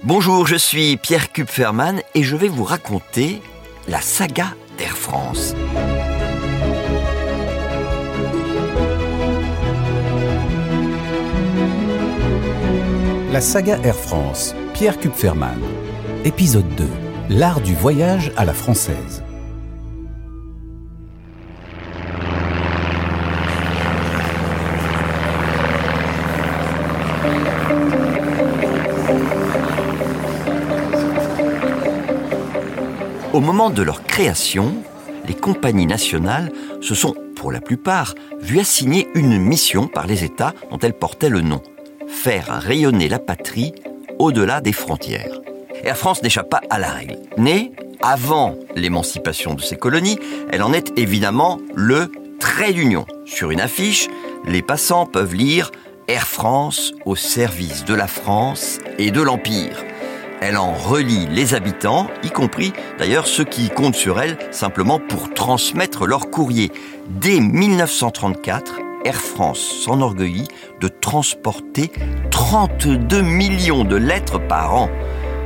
Bonjour, je suis Pierre Kupferman et je vais vous raconter la saga d'Air France. La saga Air France, Pierre Kupferman. Épisode 2. L'art du voyage à la française. Au moment de leur création, les compagnies nationales se sont, pour la plupart, vues assigner une mission par les États dont elles portaient le nom faire rayonner la patrie au-delà des frontières. Air France n'échappe pas à la règle. Née avant l'émancipation de ses colonies, elle en est évidemment le trait d'union. Sur une affiche, les passants peuvent lire Air France au service de la France et de l'Empire. Elle en relie les habitants, y compris d'ailleurs ceux qui comptent sur elle simplement pour transmettre leur courrier. Dès 1934, Air France s'enorgueillit de transporter 32 millions de lettres par an.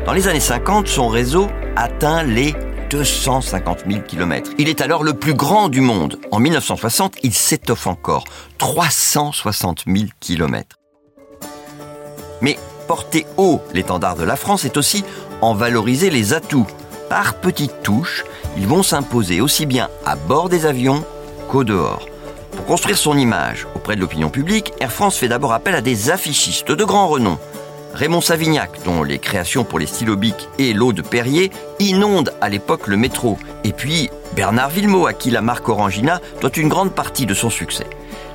Dans les années 50, son réseau atteint les 250 000 km. Il est alors le plus grand du monde. En 1960, il s'étoffe encore. 360 000 km. Mais porter haut l'étendard de la France est aussi en valoriser les atouts. Par petites touches, ils vont s'imposer aussi bien à bord des avions qu'au dehors. Pour construire son image auprès de l'opinion publique, Air France fait d'abord appel à des affichistes de grand renom. Raymond Savignac, dont les créations pour les stylos et l'eau de Perrier inondent à l'époque le métro. Et puis Bernard Villemot, à qui la marque Orangina doit une grande partie de son succès.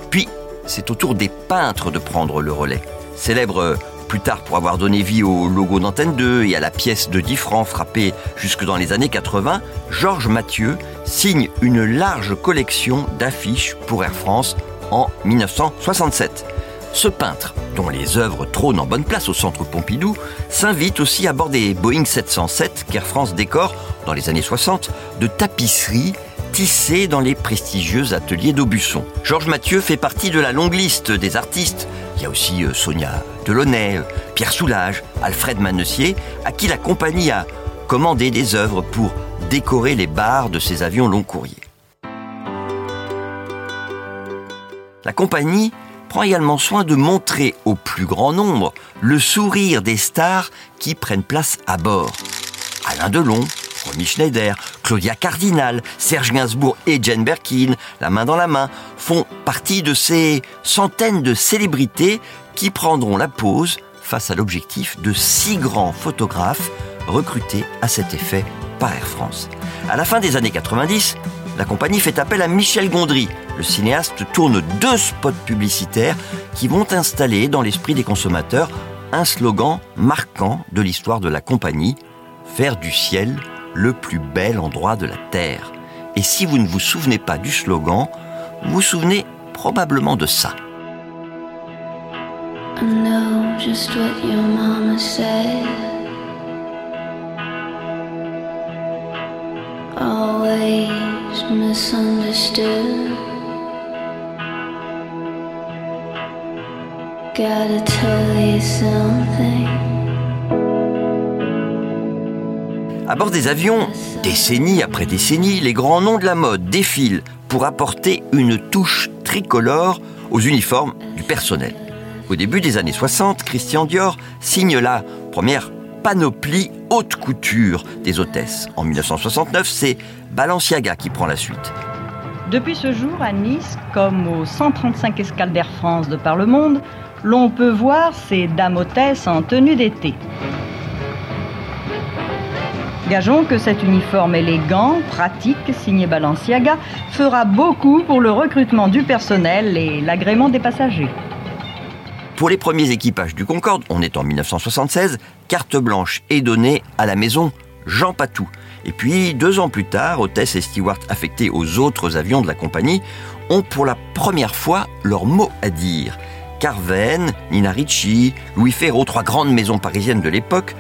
Puis, c'est au tour des peintres de prendre le relais. Célèbre plus tard pour avoir donné vie au logo d'Antenne 2 et à la pièce de 10 francs frappée jusque dans les années 80, Georges Mathieu signe une large collection d'affiches pour Air France en 1967. Ce peintre, dont les œuvres trônent en bonne place au centre Pompidou, s'invite aussi à bord des Boeing 707 qu'Air France décore, dans les années 60, de tapisseries tissées dans les prestigieux ateliers d'Aubusson. Georges Mathieu fait partie de la longue liste des artistes il y a aussi euh, Sonia Delaunay, euh, Pierre Soulages, Alfred Manessier, à qui la compagnie a commandé des œuvres pour décorer les barres de ses avions long courrier. La compagnie prend également soin de montrer au plus grand nombre le sourire des stars qui prennent place à bord. Alain Delon, Romy Schneider, Claudia Cardinal, Serge Gainsbourg et Jane Birkin, la main dans la main, font partie de ces centaines de célébrités qui prendront la pose face à l'objectif de six grands photographes recrutés à cet effet par Air France. À la fin des années 90, la compagnie fait appel à Michel Gondry. Le cinéaste tourne deux spots publicitaires qui vont installer dans l'esprit des consommateurs un slogan marquant de l'histoire de la compagnie, faire du ciel le plus bel endroit de la Terre. Et si vous ne vous souvenez pas du slogan, vous vous souvenez probablement de ça. Gotta tell you something. À bord des avions, décennie après décennie, les grands noms de la mode défilent pour apporter une touche tricolore aux uniformes du personnel. Au début des années 60, Christian Dior signe la première panoplie haute couture des hôtesses. En 1969, c'est Balenciaga qui prend la suite. Depuis ce jour, à Nice, comme aux 135 escales d'Air France de par le monde, l'on peut voir ces dames hôtesses en tenue d'été. Gageons que cet uniforme élégant, pratique, signé Balenciaga, fera beaucoup pour le recrutement du personnel et l'agrément des passagers. Pour les premiers équipages du Concorde, on est en 1976, carte blanche est donnée à la maison Jean Patou. Et puis, deux ans plus tard, hôtesses et stewards affectés aux autres avions de la compagnie ont pour la première fois leur mot à dire. Carven, Nina Ricci, Louis Ferraud, trois grandes maisons parisiennes de l'époque,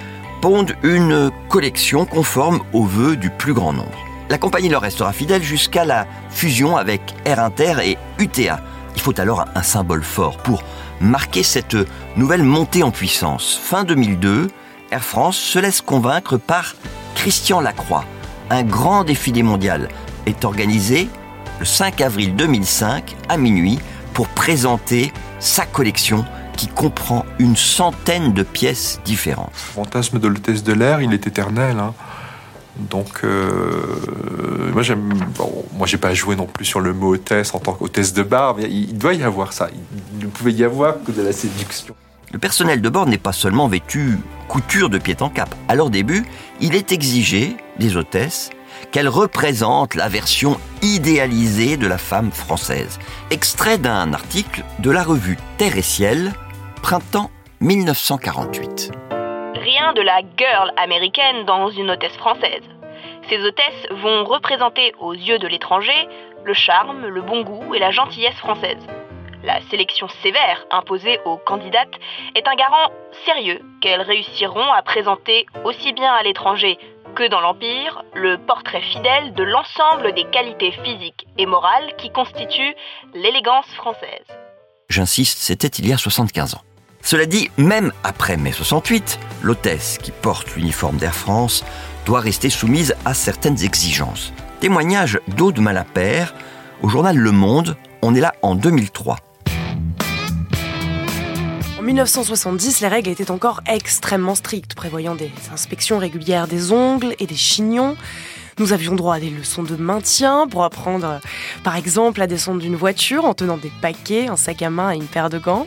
une collection conforme aux vœux du plus grand nombre. La compagnie leur restera fidèle jusqu'à la fusion avec Air Inter et UTA. Il faut alors un symbole fort pour marquer cette nouvelle montée en puissance. Fin 2002, Air France se laisse convaincre par Christian Lacroix. Un grand défilé mondial est organisé le 5 avril 2005 à minuit pour présenter sa collection qui comprend une centaine de pièces différentes. Le fantasme de l'hôtesse de l'air, il est éternel. Hein. Donc, euh, moi, j'aime. Bon, moi, j'ai pas joué non plus sur le mot hôtesse en tant qu'hôtesse de bar. Mais il doit y avoir ça. Il ne pouvait y avoir que de la séduction. Le personnel de bord n'est pas seulement vêtu couture de pied en cap. À leur début, il est exigé des hôtesses qu'elles représentent la version idéalisée de la femme française. Extrait d'un article de la revue Terre et Ciel, printemps 1948 rien de la girl américaine dans une hôtesse française. Ces hôtesses vont représenter aux yeux de l'étranger le charme, le bon goût et la gentillesse française. La sélection sévère imposée aux candidates est un garant sérieux qu'elles réussiront à présenter aussi bien à l'étranger que dans l'Empire le portrait fidèle de l'ensemble des qualités physiques et morales qui constituent l'élégance française. J'insiste, c'était il y a 75 ans. Cela dit, même après mai 68, l'hôtesse qui porte l'uniforme d'Air France doit rester soumise à certaines exigences. Témoignage d'Aude Malapert au journal Le Monde, on est là en 2003. En 1970, les règles étaient encore extrêmement strictes, prévoyant des inspections régulières des ongles et des chignons. Nous avions droit à des leçons de maintien pour apprendre, par exemple, à descendre d'une voiture en tenant des paquets, un sac à main et une paire de gants.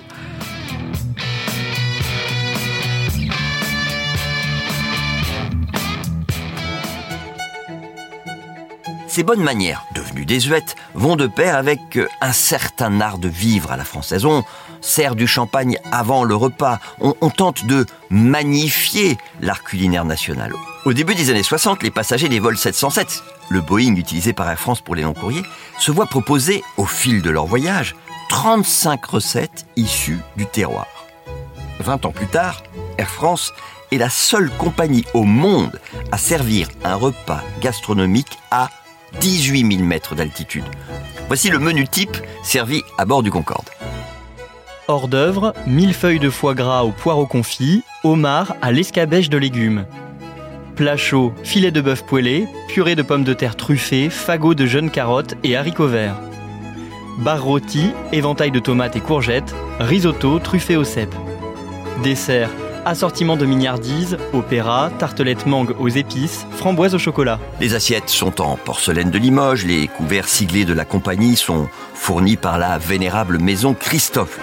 Ces bonnes manières, devenues désuètes, vont de pair avec euh, un certain art de vivre à la française. On sert du champagne avant le repas, on, on tente de magnifier l'art culinaire national. Au début des années 60, les passagers des vols 707, le Boeing utilisé par Air France pour les longs courriers, se voient proposer, au fil de leur voyage, 35 recettes issues du terroir. 20 ans plus tard, Air France est la seule compagnie au monde à servir un repas gastronomique à 18 000 mètres d'altitude. Voici le menu type servi à bord du Concorde. Hors d'œuvre, mille feuilles de foie gras au poireau confit, homard à l'escabèche de légumes. Plat chaud, filet de bœuf poêlé, purée de pommes de terre truffées, fagots de jeunes carottes et haricots verts. Bar rôti, éventail de tomates et courgettes, risotto truffé au cèpe. Dessert, assortiment de mignardises, opéra, tartelettes mangue aux épices, framboises au chocolat. Les assiettes sont en porcelaine de Limoges, les couverts siglés de la compagnie sont fournis par la vénérable maison Christophe.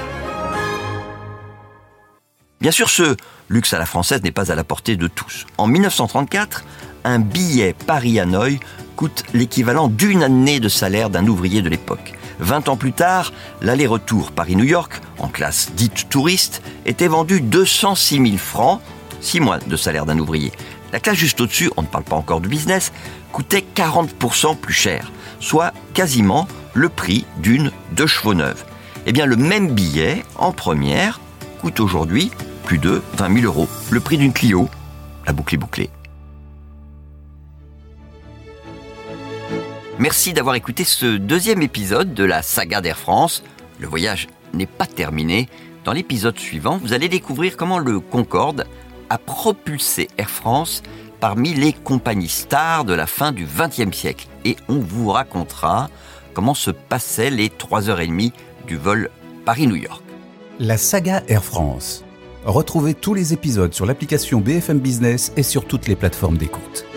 Bien sûr, ce luxe à la française n'est pas à la portée de tous. En 1934, un billet Paris-Hanoï coûte l'équivalent d'une année de salaire d'un ouvrier de l'époque. 20 ans plus tard, l'aller-retour Paris-New York, en classe dite touriste, était vendu 206 000 francs, 6 mois de salaire d'un ouvrier. La classe juste au-dessus, on ne parle pas encore de business, coûtait 40% plus cher, soit quasiment le prix d'une deux chevaux neuve. Eh bien, le même billet, en première, coûte aujourd'hui plus de 20 000 euros, le prix d'une Clio. La boucle est bouclée. Merci d'avoir écouté ce deuxième épisode de la saga d'Air France. Le voyage n'est pas terminé. Dans l'épisode suivant, vous allez découvrir comment le Concorde a propulsé Air France parmi les compagnies stars de la fin du XXe siècle. Et on vous racontera comment se passaient les 3h30 du vol Paris-New York. La saga Air France. Retrouvez tous les épisodes sur l'application BFM Business et sur toutes les plateformes d'écoute.